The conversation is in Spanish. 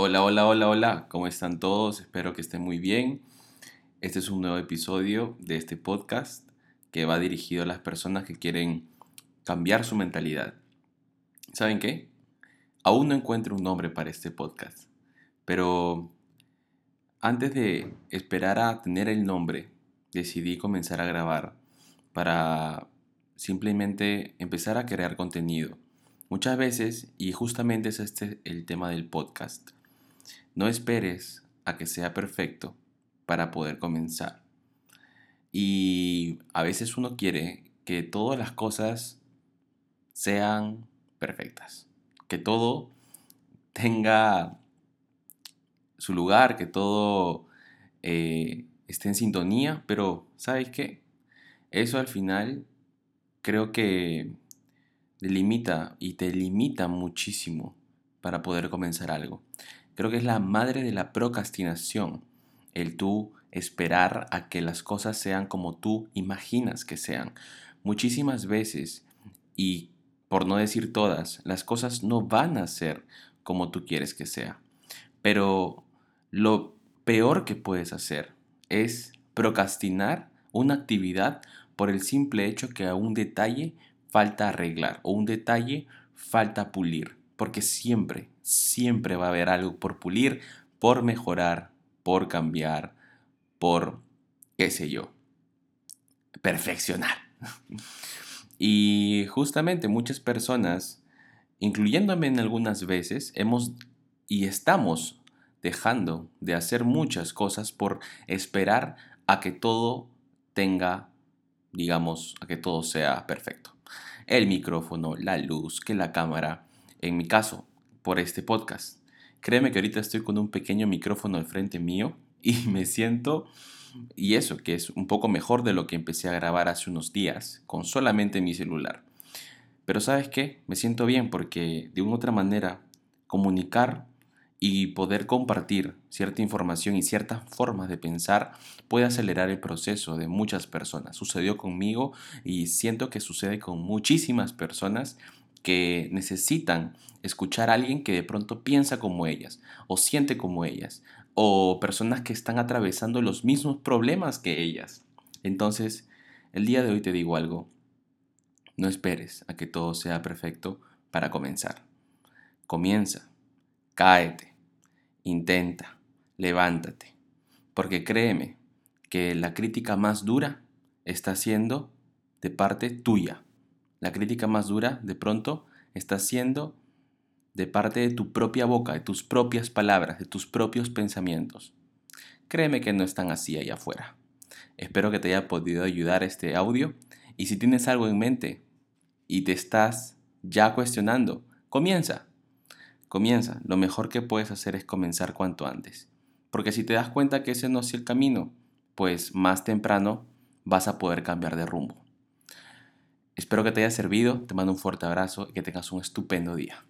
Hola, hola, hola, hola, ¿cómo están todos? Espero que estén muy bien. Este es un nuevo episodio de este podcast que va dirigido a las personas que quieren cambiar su mentalidad. ¿Saben qué? Aún no encuentro un nombre para este podcast, pero antes de esperar a tener el nombre, decidí comenzar a grabar para simplemente empezar a crear contenido. Muchas veces, y justamente es este el tema del podcast, no esperes a que sea perfecto para poder comenzar. Y a veces uno quiere que todas las cosas sean perfectas, que todo tenga su lugar, que todo eh, esté en sintonía, pero ¿sabes qué? Eso al final creo que limita y te limita muchísimo para poder comenzar algo. Creo que es la madre de la procrastinación, el tú esperar a que las cosas sean como tú imaginas que sean. Muchísimas veces, y por no decir todas, las cosas no van a ser como tú quieres que sea. Pero lo peor que puedes hacer es procrastinar una actividad por el simple hecho que a un detalle falta arreglar o un detalle falta pulir porque siempre, siempre va a haber algo por pulir, por mejorar, por cambiar, por, qué sé yo, perfeccionar. Y justamente muchas personas, incluyéndome en algunas veces, hemos y estamos dejando de hacer muchas cosas por esperar a que todo tenga, digamos, a que todo sea perfecto. El micrófono, la luz, que la cámara, en mi caso, por este podcast. Créeme que ahorita estoy con un pequeño micrófono al frente mío y me siento, y eso, que es un poco mejor de lo que empecé a grabar hace unos días con solamente mi celular. Pero sabes qué, me siento bien porque de una otra manera comunicar y poder compartir cierta información y ciertas formas de pensar puede acelerar el proceso de muchas personas. Sucedió conmigo y siento que sucede con muchísimas personas que necesitan escuchar a alguien que de pronto piensa como ellas o siente como ellas o personas que están atravesando los mismos problemas que ellas. Entonces, el día de hoy te digo algo, no esperes a que todo sea perfecto para comenzar. Comienza, cáete, intenta, levántate, porque créeme que la crítica más dura está siendo de parte tuya la crítica más dura, de pronto, está siendo de parte de tu propia boca, de tus propias palabras, de tus propios pensamientos. Créeme que no están así allá afuera. Espero que te haya podido ayudar este audio y si tienes algo en mente y te estás ya cuestionando, comienza. Comienza. Lo mejor que puedes hacer es comenzar cuanto antes. Porque si te das cuenta que ese no es el camino, pues más temprano vas a poder cambiar de rumbo. Espero que te haya servido, te mando un fuerte abrazo y que tengas un estupendo día.